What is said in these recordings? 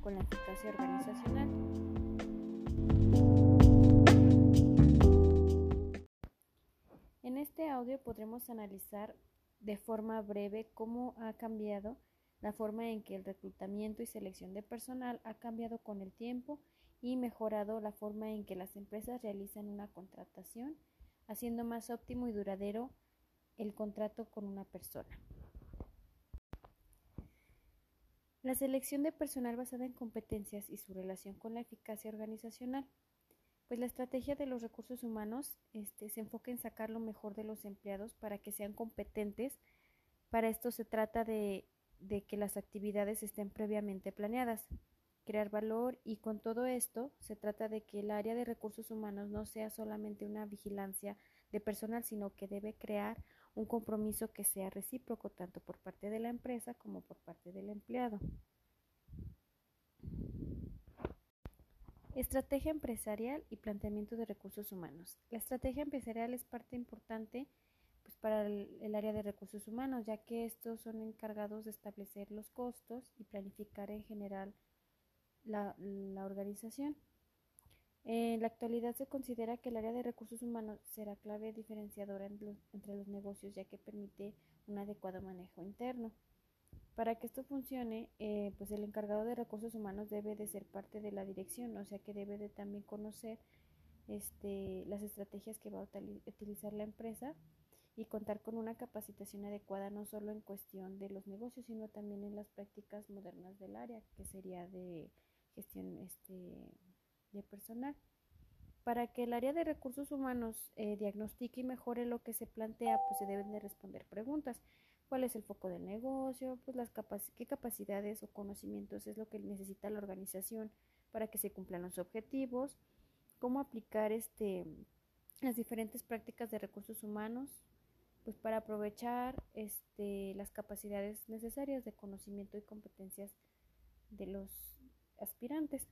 con la eficacia organizacional. En este audio podremos analizar de forma breve cómo ha cambiado la forma en que el reclutamiento y selección de personal ha cambiado con el tiempo y mejorado la forma en que las empresas realizan una contratación, haciendo más óptimo y duradero el contrato con una persona. La selección de personal basada en competencias y su relación con la eficacia organizacional. Pues la estrategia de los recursos humanos este, se enfoca en sacar lo mejor de los empleados para que sean competentes. Para esto se trata de, de que las actividades estén previamente planeadas, crear valor y con todo esto se trata de que el área de recursos humanos no sea solamente una vigilancia de personal, sino que debe crear un compromiso que sea recíproco tanto por parte de la empresa como por parte del empleado. Estrategia empresarial y planteamiento de recursos humanos. La estrategia empresarial es parte importante pues, para el, área de recursos humanos, ya que estos son encargados de establecer los costos y planificar en general la, la organización. En la actualidad se considera que el área de recursos humanos será clave diferenciadora entre los negocios ya que permite un adecuado manejo interno. Para que esto funcione, eh, pues el encargado de recursos humanos debe de ser parte de la dirección, o sea que debe de también conocer este, las estrategias que va a utilizar la empresa y contar con una capacitación adecuada no solo en cuestión de los negocios, sino también en las prácticas modernas del área, que sería de gestión este, de personal. Para que el área de recursos humanos eh, diagnostique y mejore lo que se plantea, pues se deben de responder preguntas. ¿Cuál es el foco del negocio? Pues las qué capacidades o conocimientos es lo que necesita la organización para que se cumplan los objetivos. Cómo aplicar este, las diferentes prácticas de recursos humanos pues para aprovechar este, las capacidades necesarias de conocimiento y competencias de los aspirantes.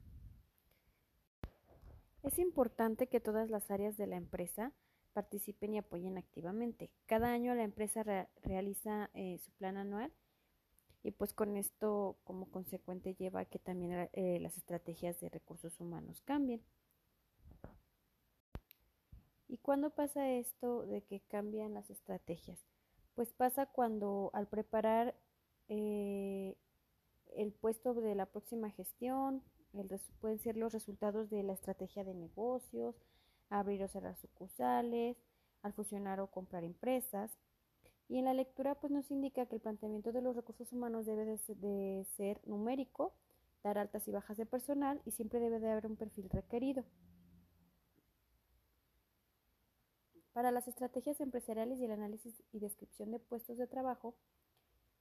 Es importante que todas las áreas de la empresa participen y apoyen activamente. Cada año la empresa realiza eh, su plan anual y pues con esto como consecuente lleva a que también eh, las estrategias de recursos humanos cambien. ¿Y cuándo pasa esto de que cambian las estrategias? Pues pasa cuando al preparar eh, el puesto de la próxima gestión, pueden ser los resultados de la estrategia de negocios, abrir o cerrar sucursales, al fusionar o comprar empresas. Y en la lectura pues nos indica que el planteamiento de los recursos humanos debe de ser, numérico, dar altas y bajas de personal y siempre debe de haber un perfil requerido. Para las estrategias empresariales y el análisis y descripción de puestos de trabajo,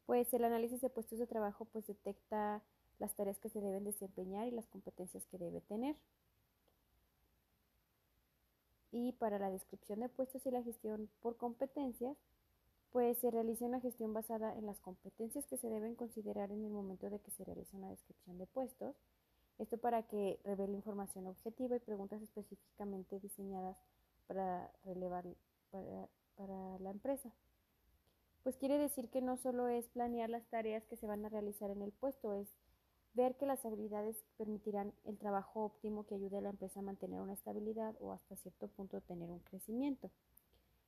pues el análisis de puestos de trabajo pues detecta las tareas que se deben desempeñar y las competencias que debe tener. Y para la descripción de puestos y la gestión por competencias, pues se realiza una gestión basada en las competencias que se deben considerar en el momento de que se realiza una descripción de puestos. Esto para que revele información objetiva y preguntas específicamente diseñadas para relevar para, para la empresa. Pues quiere decir que no solo es planear las tareas que se van a realizar en el puesto, es ver que las habilidades permitirán el trabajo óptimo que ayude a la empresa a mantener una estabilidad o hasta cierto punto tener un crecimiento.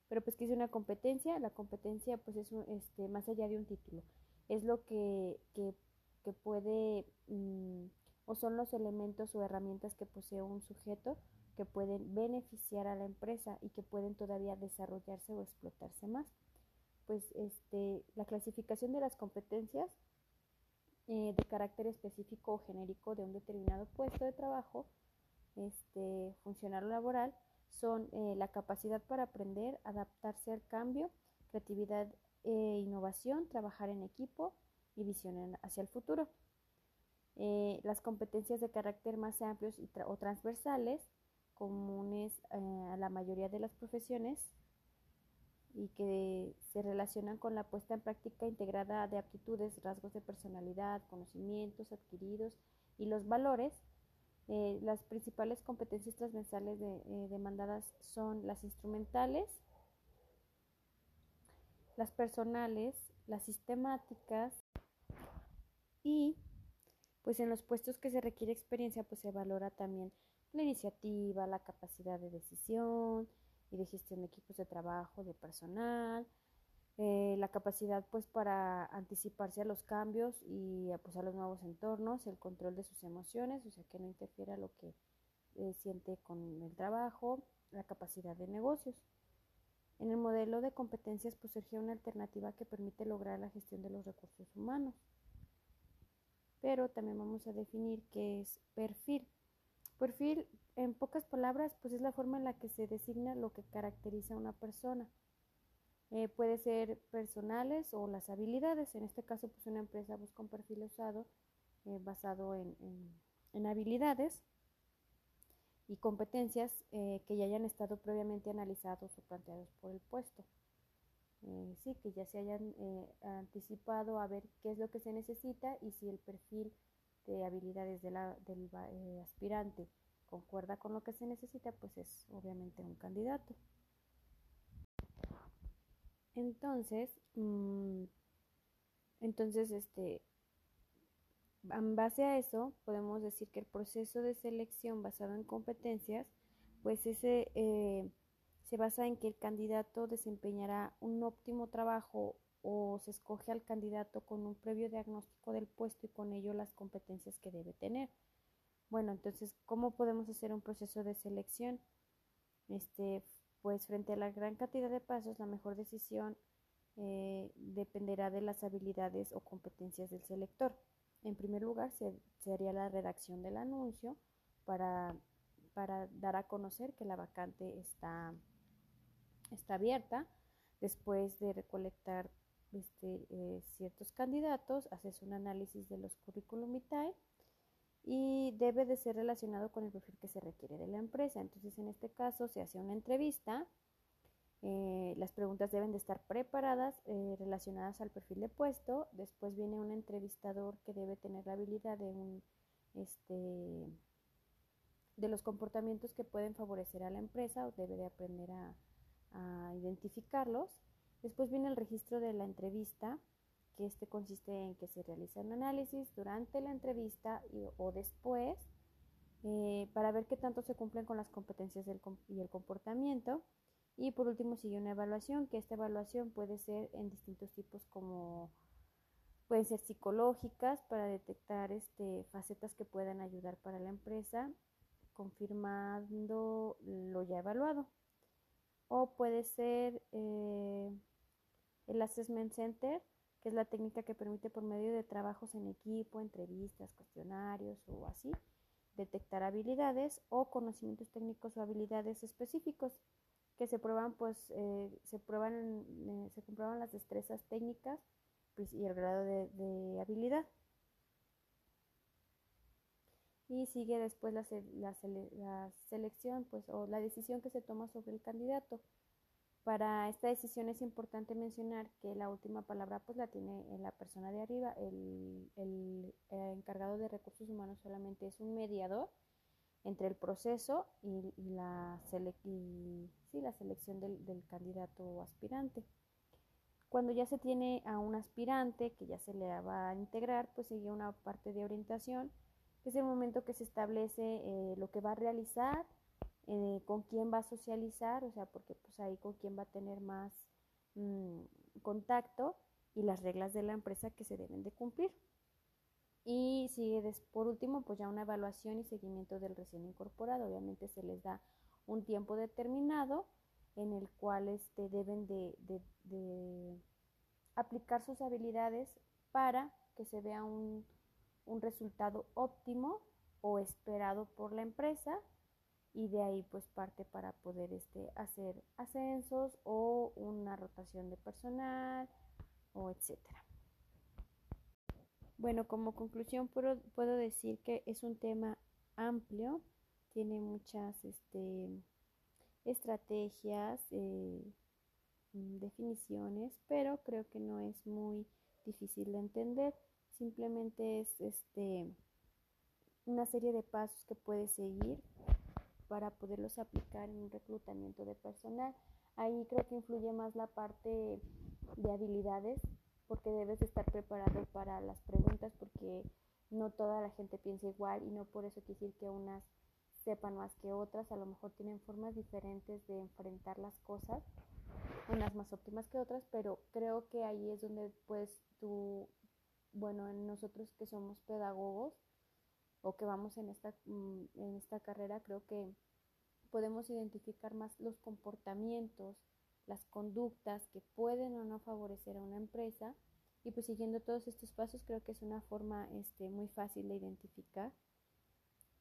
Pero pues que es una competencia, la competencia pues es este, más allá de un título, es lo que, que, puede mm, o son los elementos o herramientas que posee un sujeto que pueden beneficiar a la empresa y que pueden todavía desarrollarse o explotarse más. Pues este, la clasificación de las competencias eh, de carácter específico o genérico de un determinado puesto de trabajo, este, funcional o laboral, son eh, la capacidad para aprender, adaptarse al cambio, creatividad e innovación, trabajar en equipo y visión hacia el futuro. Eh, las competencias de carácter más amplios o transversales, comunes a la mayoría de las profesiones, y que se relacionan con la puesta en práctica integrada de aptitudes, rasgos de personalidad, conocimientos adquiridos y los valores. Eh, las principales competencias transversales eh, demandadas son las instrumentales, las personales, las sistemáticas y Pues en los puestos que se requiere experiencia, pues se valora también la iniciativa, la capacidad de decisión y de gestión de equipos de trabajo, de personal, eh, la capacidad pues para anticiparse a los cambios y pues, a los nuevos entornos, el control de sus emociones, o sea que no interfiera lo que eh, siente con el trabajo, la capacidad de negocios. En el modelo de competencias pues surgió una alternativa que permite lograr la gestión de los recursos humanos. Pero también vamos a definir qué es perfil. Perfil, en pocas palabras, pues es la forma en la que se designa lo que caracteriza a una persona. Eh, puede ser personales o las habilidades. En este caso, pues una empresa busca un perfil usado eh, basado en, en, habilidades y competencias eh, que ya hayan estado previamente analizados o planteados por el puesto. sí, que ya se hayan anticipado a ver qué es lo que se necesita y si el perfil de habilidades del aspirante concuerda con lo que se necesita, pues es obviamente un candidato. Entonces, mm, entonces, este, en base a eso, podemos decir que el proceso de selección basado en competencias, pues ese eh, se basa en que el candidato desempeñará un óptimo trabajo o se escoge al candidato con un previo diagnóstico del puesto y con ello las competencias que debe tener. Bueno, entonces, ¿cómo podemos hacer un proceso de selección? Este, pues frente a la gran cantidad de pasos, la mejor decisión eh, dependerá de las habilidades o competencias del selector. En primer lugar, se, haría la redacción del anuncio para, para, dar a conocer que la vacante está, está abierta. Después de recolectar este, eh, ciertos candidatos, haces un análisis de los currículum vitae y debe de ser relacionado con el perfil que se requiere de la empresa. Entonces, en este caso, se hace una entrevista. Eh, las preguntas deben de estar preparadas, eh, relacionadas al perfil de puesto. Después viene un entrevistador que debe tener la habilidad de un, este, de los comportamientos que pueden favorecer a la empresa o debe de aprender a, a identificarlos. Después viene el registro de la entrevista, que este consiste en que se realiza un análisis durante la entrevista o después eh, para ver qué tanto se cumplen con las competencias y el comportamiento. Y por último sigue una evaluación, que esta evaluación puede ser en distintos tipos como pueden ser psicológicas para detectar este, facetas que puedan ayudar para la empresa, confirmando lo ya evaluado. O puede ser eh, el Assessment Center, que es la técnica que permite por medio de trabajos en equipo, entrevistas, cuestionarios o así, detectar habilidades o conocimientos técnicos o habilidades específicos que se prueban, pues eh, se prueban, eh, se comprueban las destrezas técnicas pues, y el grado de, habilidad. Y sigue después la, la, la selección, pues, o la decisión que se toma sobre el candidato. Para esta decisión es importante mencionar que la última palabra pues la tiene la persona de arriba, el, el, encargado de recursos humanos solamente es un mediador entre el proceso y, la, la, selección del, del, candidato o aspirante. Cuando ya se tiene a un aspirante que ya se le va a integrar, pues sigue una parte de orientación, que es el momento que se establece eh, lo que va a realizar, eh, con quién va a socializar, o sea, porque pues ahí con quién va a tener más mm, contacto y las reglas de la empresa que se deben de cumplir. Y sigue por último, pues ya una evaluación y seguimiento del recién incorporado. Obviamente se les da un tiempo determinado en el cual este, deben de, de aplicar sus habilidades para que se vea un, un resultado óptimo o esperado por la empresa y de ahí pues parte para poder este, hacer ascensos o una rotación de personal o etcétera. Bueno, como conclusión puedo, puedo, decir que es un tema amplio, tiene muchas este, estrategias, eh, mm, definiciones, pero creo que no es muy difícil de entender. Simplemente es este, una serie de pasos que puedes seguir para poderlos aplicar en un reclutamiento de personal. Ahí creo que influye más la parte de habilidades, porque debes estar preparado para las preguntas, porque no toda la gente piensa igual y no por eso quiere decir que unas sepan más que otras, a lo mejor tienen formas diferentes de enfrentar las cosas, unas más óptimas que otras, pero creo que ahí es donde pues tú, bueno, en nosotros que somos pedagogos o que vamos en esta, mm, en esta carrera, creo que podemos identificar más los comportamientos, las conductas que pueden o no favorecer a una empresa y pues siguiendo todos estos pasos creo que es una forma este, muy fácil de identificar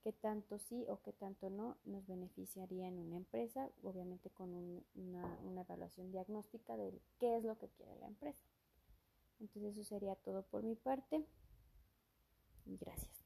qué tanto sí o qué tanto no nos beneficiaría en una empresa, obviamente con una, una evaluación diagnóstica de qué es lo que quiere la empresa. Entonces eso sería todo por mi parte. Gracias.